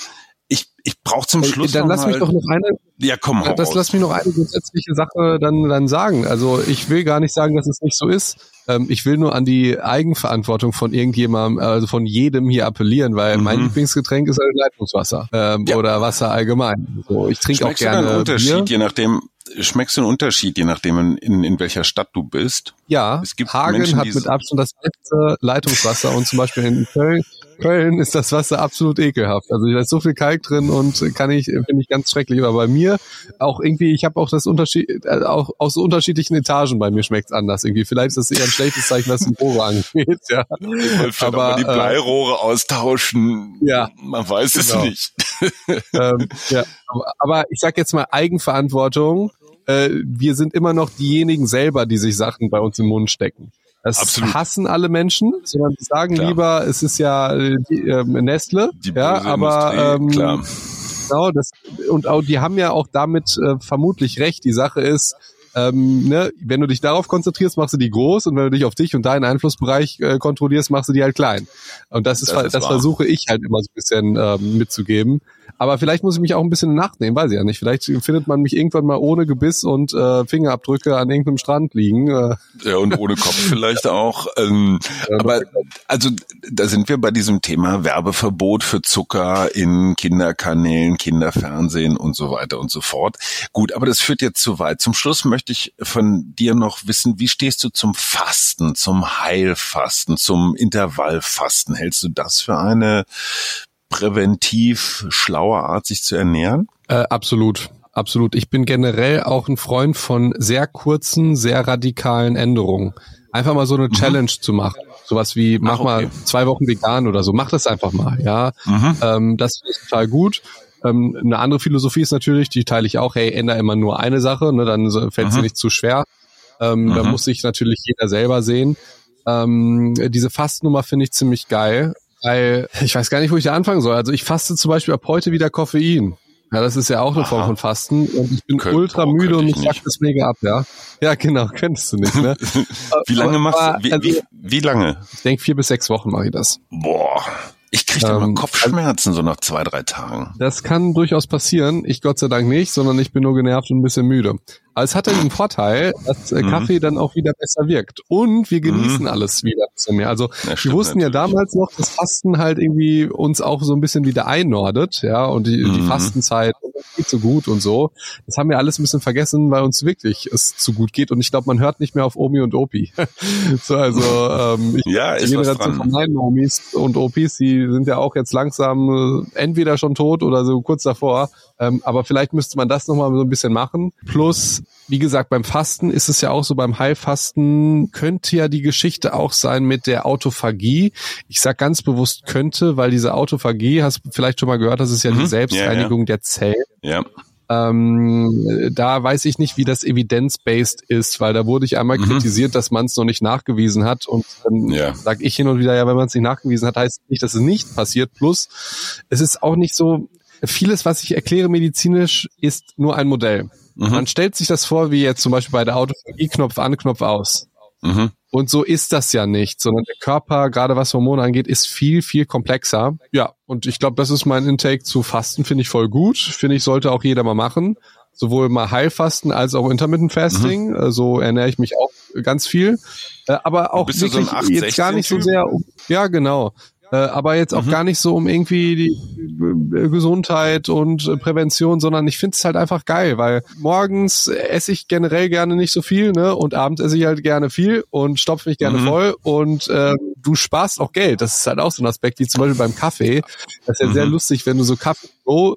ich, ich brauche zum Schluss. Dann lass mich doch noch eine. Ja, komm, hau Das lass mich noch eine grundsätzliche Sache dann, dann sagen. Also ich will gar nicht sagen, dass es nicht so ist. Ähm, ich will nur an die Eigenverantwortung von irgendjemandem, also von jedem hier appellieren, weil mhm. mein Lieblingsgetränk ist halt Leitungswasser ähm, ja. oder Wasser allgemein. So, ich trinke auch gerne. Einen Unterschied, Bier. je nachdem, schmeckst du einen Unterschied, je nachdem, in, in welcher Stadt du bist? Ja, es gibt Hagen Menschen, hat mit Abstand das beste Leitungswasser und zum Beispiel in Köln, Köln ist das Wasser absolut ekelhaft. Also da ist so viel Kalk drin und kann ich, finde ich ganz schrecklich. Aber bei mir auch irgendwie, ich habe auch das Unterschied, äh, auch aus unterschiedlichen Etagen bei mir schmeckt's anders irgendwie. Vielleicht ist das eher ein schlechtes Zeichen, was den Rohre angeht. Ja. Aber die äh, Bleirohre äh, austauschen. Ja, man weiß genau. es nicht. ähm, ja, aber ich sag jetzt mal Eigenverantwortung äh, wir sind immer noch diejenigen selber, die sich Sachen bei uns im Mund stecken. Das Absolut. hassen alle Menschen, sondern die sagen klar. lieber, es ist ja äh, die, äh, Nestle, die ja, aber ähm, klar. Genau, das, und auch, die haben ja auch damit äh, vermutlich recht. Die Sache ist, ähm, ne, wenn du dich darauf konzentrierst, machst du die groß und wenn du dich auf dich und deinen Einflussbereich äh, kontrollierst, machst du die halt klein. Und das ist, das, ist das versuche ich halt immer so ein bisschen ähm, mitzugeben. Aber vielleicht muss ich mich auch ein bisschen nachnehmen, weiß ich ja nicht. Vielleicht findet man mich irgendwann mal ohne Gebiss und äh, Fingerabdrücke an irgendeinem Strand liegen. Äh. Ja, und ohne Kopf vielleicht auch. Ähm, aber also da sind wir bei diesem Thema Werbeverbot für Zucker in Kinderkanälen, Kinderfernsehen und so weiter und so fort. Gut, aber das führt jetzt zu weit. Zum Schluss möchte ich von dir noch wissen, wie stehst du zum Fasten, zum Heilfasten, zum Intervallfasten? Hältst du das für eine präventiv schlaue Art, sich zu ernähren? Äh, absolut. absolut. Ich bin generell auch ein Freund von sehr kurzen, sehr radikalen Änderungen. Einfach mal so eine mhm. Challenge zu machen. Sowas wie, mach Ach, okay. mal zwei Wochen vegan oder so. Mach das einfach mal, ja. Mhm. Ähm, das ist total gut. Ähm, eine andere Philosophie ist natürlich, die teile ich auch, hey, ändere immer nur eine Sache, ne, dann fällt es mhm. nicht zu schwer. Ähm, mhm. Da muss sich natürlich jeder selber sehen. Ähm, diese Fastnummer finde ich ziemlich geil, weil ich weiß gar nicht, wo ich da anfangen soll. Also ich faste zum Beispiel ab heute wieder Koffein. Ja, das ist ja auch eine Aha. Form von Fasten und ich bin Könnt, ultra oh, müde und ich fuck das mega ab, ja. Ja, genau, könntest du nicht, ne? wie lange machst du, wie, wie, wie lange? Ich denke vier bis sechs Wochen mache ich das. Boah. Ich kriege ähm, immer Kopfschmerzen so nach zwei, drei Tagen. Das kann durchaus passieren. Ich Gott sei Dank nicht, sondern ich bin nur genervt und ein bisschen müde. Aber es hat ja den Vorteil, dass äh, mhm. Kaffee dann auch wieder besser wirkt. Und wir genießen mhm. alles wieder ein bisschen mehr. Also ja, wir wussten natürlich. ja damals noch, dass Fasten halt irgendwie uns auch so ein bisschen wieder einnordet, ja, und die, mhm. die Fastenzeit geht so gut und so. Das haben wir alles ein bisschen vergessen, weil uns wirklich es zu gut geht. Und ich glaube, man hört nicht mehr auf Omi und Opi. so, also ähm, ich, ja, die Generation von meinen Omis und Opis, die sind ja auch jetzt langsam äh, entweder schon tot oder so kurz davor. Ähm, aber vielleicht müsste man das nochmal so ein bisschen machen. Plus, wie gesagt, beim Fasten ist es ja auch so, beim Heilfasten könnte ja die Geschichte auch sein mit der Autophagie. Ich sag ganz bewusst könnte, weil diese Autophagie, hast du vielleicht schon mal gehört, das ist ja mhm. die Selbstreinigung ja, ja. der Zellen. Ja. Ähm, da weiß ich nicht, wie das evidence-based ist, weil da wurde ich einmal mhm. kritisiert, dass man es noch nicht nachgewiesen hat. Und dann ja. sage ich hin und wieder, ja, wenn man es nicht nachgewiesen hat, heißt nicht, dass es nicht passiert. Plus, es ist auch nicht so, vieles, was ich erkläre medizinisch, ist nur ein Modell. Mhm. Man stellt sich das vor, wie jetzt zum Beispiel bei der Autophagie, Knopf an, Knopf aus. Mhm. Und so ist das ja nicht, sondern der Körper, gerade was Hormone angeht, ist viel, viel komplexer. Ja, und ich glaube, das ist mein Intake zu Fasten, finde ich voll gut. Finde ich, sollte auch jeder mal machen. Sowohl mal Heilfasten als auch Intermittent Fasting. Mhm. So ernähre ich mich auch ganz viel. Äh, aber auch wirklich so jetzt gar nicht so sehr. Ja, genau. Äh, aber jetzt auch mhm. gar nicht so um irgendwie die äh, Gesundheit und äh, Prävention, sondern ich finde es halt einfach geil, weil morgens esse ich generell gerne nicht so viel, ne? Und abends esse ich halt gerne viel und stopfe mich gerne mhm. voll und äh, du sparst auch Geld. Das ist halt auch so ein Aspekt, wie zum Beispiel beim Kaffee. Das ist ja mhm. sehr lustig, wenn du so Kaffee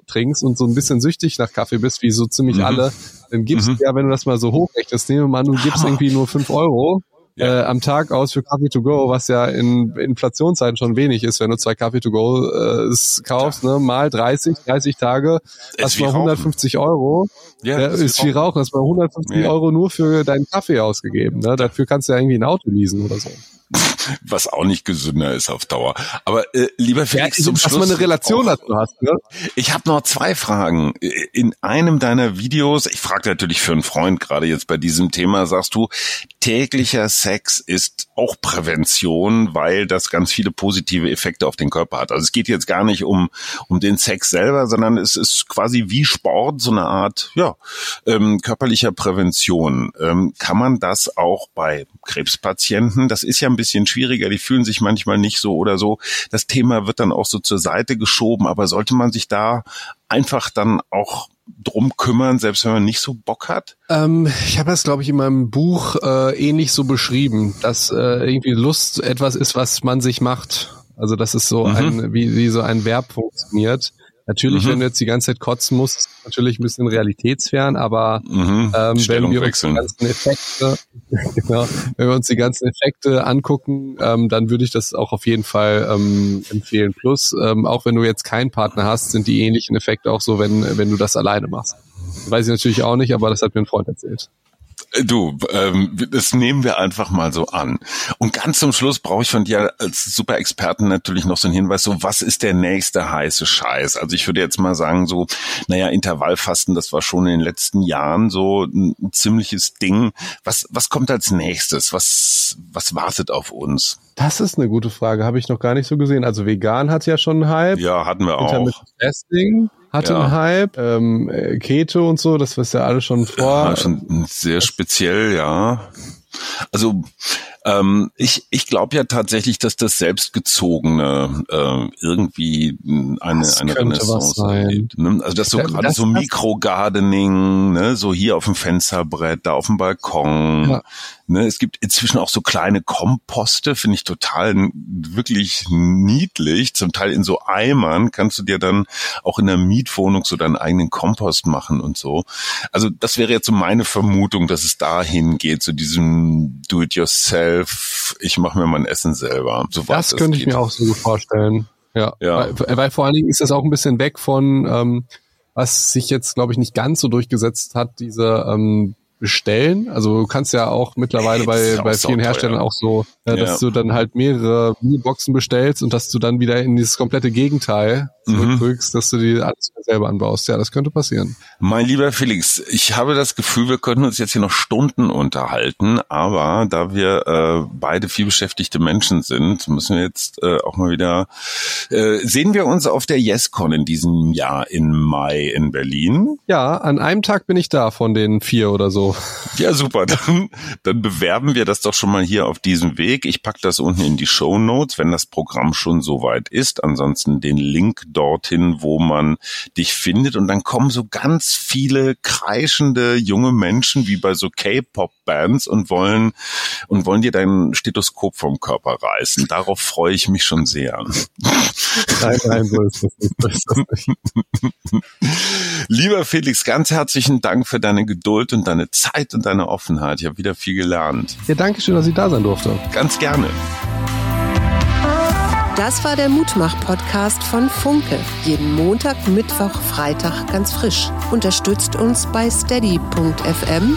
trinkst und so ein bisschen süchtig nach Kaffee bist, wie so ziemlich mhm. alle, dann gibst du mhm. ja, wenn du das mal so hochrechnest, nehmen wir mal, du gibst irgendwie nur fünf Euro ja. äh, am Tag aus für Kaffee to go, was ja in Inflationszeiten schon wenig ist, wenn du zwei Kaffee to go äh, kaufst, ne, mal 30, 30 Tage, hast du mal 150 Euro. Ja, ja ist viel Rauchen, hast mal 150 ja. Euro nur für deinen Kaffee ausgegeben. Ne? Dafür kannst du ja irgendwie ein Auto leasen oder so was auch nicht gesünder ist auf Dauer. Aber äh, lieber Felix, ja, zum Schluss, man eine Relation oh, dazu hast. Ne? Ich habe noch zwei Fragen. In einem deiner Videos, ich frage natürlich für einen Freund gerade jetzt bei diesem Thema, sagst du, täglicher Sex ist auch Prävention, weil das ganz viele positive Effekte auf den Körper hat. Also es geht jetzt gar nicht um um den Sex selber, sondern es ist quasi wie Sport, so eine Art ja ähm, körperlicher Prävention. Ähm, kann man das auch bei Krebspatienten? Das ist ja ein bisschen schwieriger, die fühlen sich manchmal nicht so oder so. Das Thema wird dann auch so zur Seite geschoben, aber sollte man sich da einfach dann auch drum kümmern, selbst wenn man nicht so Bock hat? Ähm, ich habe das, glaube ich, in meinem Buch äh, ähnlich so beschrieben, dass äh, irgendwie Lust etwas ist, was man sich macht. Also das ist so mhm. ein, wie, wie so ein Verb funktioniert. Natürlich, mhm. wenn du jetzt die ganze Zeit kotzen musst, ist natürlich ein bisschen realitätsfern, aber mhm. ähm, wenn wir uns die ganzen Effekte, genau, wenn wir uns die ganzen Effekte angucken, ähm, dann würde ich das auch auf jeden Fall ähm, empfehlen. Plus, ähm, auch wenn du jetzt keinen Partner hast, sind die ähnlichen Effekte auch so, wenn, wenn du das alleine machst. weiß ich natürlich auch nicht, aber das hat mir ein Freund erzählt. Du, ähm, das nehmen wir einfach mal so an. Und ganz zum Schluss brauche ich von dir als super Experten natürlich noch so einen Hinweis, so was ist der nächste heiße Scheiß? Also ich würde jetzt mal sagen, so, naja, Intervallfasten, das war schon in den letzten Jahren so ein, ein ziemliches Ding. Was, was kommt als nächstes? Was, was wartet auf uns? Das ist eine gute Frage, habe ich noch gar nicht so gesehen. Also vegan hat ja schon einen Hype. Ja, hatten wir auch. Fasting hatte ja. einen Hype, ähm, Keto und so, das ist ja alles schon vor. Ja, schon sehr speziell, ja. Also ähm, ich ich glaube ja tatsächlich, dass das selbstgezogene äh, irgendwie eine, Das eine Renaissance erlebt. Ne? Also das so Ja, gerade so Mikrogardening, ne? so hier auf dem Fensterbrett, da auf dem Balkon. Ja. Ne? Es gibt inzwischen auch so kleine Komposte, finde ich total wirklich niedlich. Zum Teil in so Eimern kannst du dir dann auch in der Mietwohnung so deinen eigenen Kompost machen und so. Also das wäre jetzt so meine Vermutung, dass es dahin geht, zu diesem Do-it-yourself, ich mache mir mein Essen selber. Soweit Das könnte ich geht. mir auch so gut vorstellen. Ja. Ja. Weil, weil vor allen Dingen ist das auch ein bisschen weg von, ähm, was sich jetzt, glaube ich, nicht ganz so durchgesetzt hat, diese ähm, Bestellen. Also du kannst ja auch mittlerweile ist bei, bei vielen. Herstellern auch so, äh, dass Ja. du dann halt mehrere Mini-Boxen bestellst und dass du dann wieder in dieses komplette Gegenteil Mhm. zurückrückst, dass du die alles selber anbaust. Ja, das könnte passieren. Mein lieber Felix, ich habe das Gefühl, wir könnten uns jetzt hier noch Stunden unterhalten, aber da wir äh, beide viel beschäftigte Menschen sind, müssen wir jetzt äh, auch mal wieder, äh, sehen wir uns auf der YesCon in diesem Jahr im Mai in Berlin. Ja, an einem Tag bin ich da von den vier oder so. Ja, super. Dann, dann bewerben wir das doch schon mal hier auf diesem Weg. Ich pack das unten in die Show Notes, wenn das Programm schon soweit ist. Ansonsten den Link dorthin, wo man dich findet. Und dann kommen so ganz viele kreischende junge Menschen wie bei so K-Pop-Bands und wollen und wollen dir dein Stethoskop vom Körper reißen. Darauf freue ich mich schon sehr. Nein, nein, so ist das nicht. So ist das nicht. Lieber Felix, ganz herzlichen Dank für deine Geduld und deine Zeit und deine Offenheit. Ich habe wieder viel gelernt. Ja, danke schön, dass ich da sein durfte. Ganz gerne. Das war der Mutmach-Podcast von Funke. Jeden Montag, Mittwoch, Freitag ganz frisch. Unterstützt uns bei steady.fm,